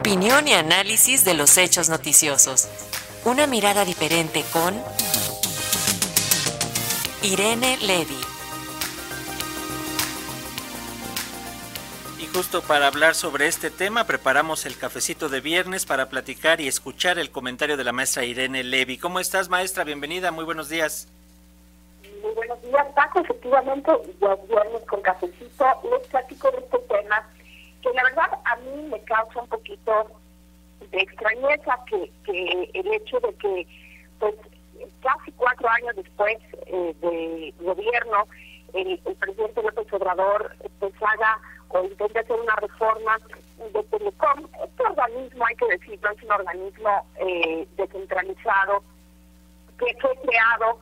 Opinión y análisis de los hechos noticiosos. Una mirada diferente con Irene Levy. Y justo para hablar sobre este tema, preparamos el cafecito de viernes para platicar y escuchar el comentario de la maestra Irene Levy. ¿Cómo estás, maestra? Bienvenida, muy buenos días. Muy buenos días, Paco. Efectivamente, ya viernes con cafecito les platico de este tema que la verdad a mí me causa un poquito de extrañeza que, que el hecho de que pues casi cuatro años después eh, de gobierno el, presidente López Obrador pues haga o intente hacer una reforma de Telecom. Este organismo, hay que decirlo, es un organismo eh, descentralizado que fue creado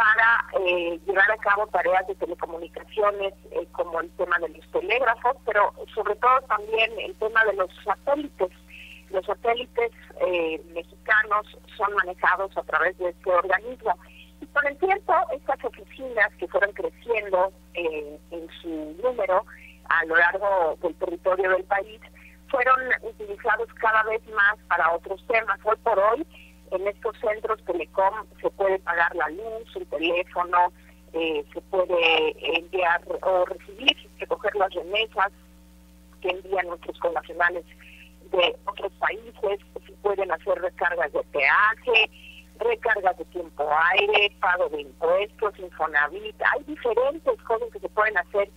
para eh, llevar a cabo tareas de telecomunicaciones eh, como el tema de los telégrafos, pero sobre todo también el tema de los satélites. Los satélites eh, mexicanos son manejados a través de este organismo. Y con el tiempo, estas oficinas que fueron creciendo en su número a lo largo del territorio del país, fueron utilizados cada vez más para otros temas. Hoy por hoy, en estos centros Telecom se puede pagar la luz, el teléfono, eh, se puede enviar o recibir, recoger las remesas que envían nuestros connacionales de otros países, se pueden hacer recargas de peaje, recargas de tiempo aire, pago de impuestos, Infonavit, hay diferentes cosas que se pueden hacer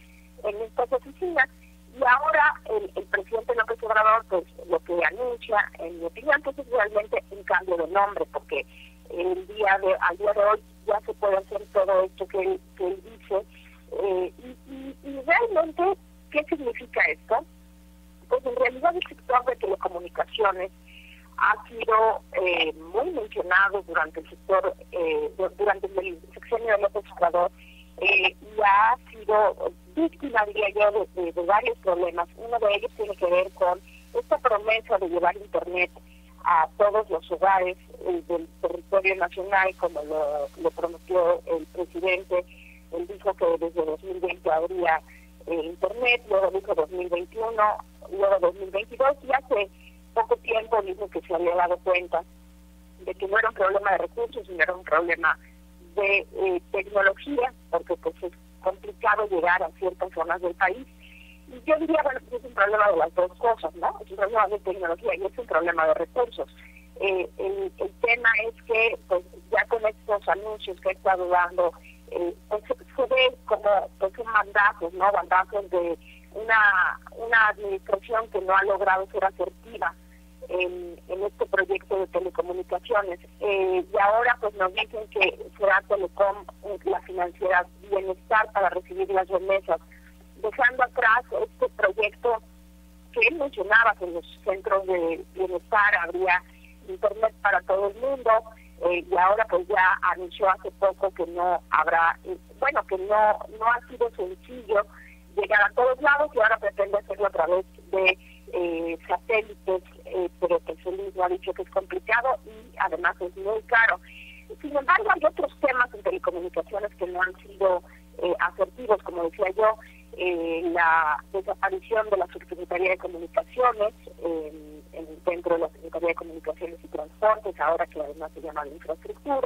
en estas oficinas y ahora el, el presidente López Obrador, pues lo que anuncia, en mi opinión, pues es realmente un cambio de nombre, porque el día de, al día de hoy ya se puede hacer todo esto que él, que él dice. Eh, y, y, realmente, ¿qué significa esto? Pues en realidad el sector de telecomunicaciones ha sido eh, muy mencionado durante el sector, eh, durante el sexenio de López Obrador, eh, y ha sido víctima, diría yo, de, varios problemas. Uno de ellos tiene que ver con esta promesa de llevar Internet a todos los hogares eh, del territorio nacional, como lo, prometió el presidente. Él dijo que desde 2020 habría eh, Internet, luego dijo 2021, luego 2022, y hace poco tiempo dijo que se había dado cuenta de que no era un problema de recursos, sino era un problema de eh, tecnología, porque pues es complicado llegar a ciertas zonas del país. Y yo diría, bueno, es un problema de las dos cosas, ¿no? Es un problema de tecnología y es un problema de recursos. Eh, el, tema es que, pues, ya con estos anuncios que he estado dando, eh, pues, se ve como pues, un mandato, ¿no? Mandatos de una, una administración que no ha logrado ser asertiva en, este proyecto de telecomunicaciones. Eh, y ahora pues nos dicen que será Telecom la financiera Bienestar para recibir las remesas, dejando atrás este proyecto que él mencionaba que los centros de bienestar habría internet para todo el mundo eh, y ahora pues ya anunció hace poco que no habrá, bueno, que no, no ha sido sencillo llegar a todos lados y ahora pretende hacerlo a través de eh, satélites, eh, pero que se ha dicho que es complicado y además es muy caro. Sin embargo, hay otros temas en telecomunicaciones que no han sido eh, asertivos, como decía yo, la desaparición de la Subsecretaría de Comunicaciones en, dentro de la Secretaría de Comunicaciones y Transportes, ahora que además se llama de Infraestructura,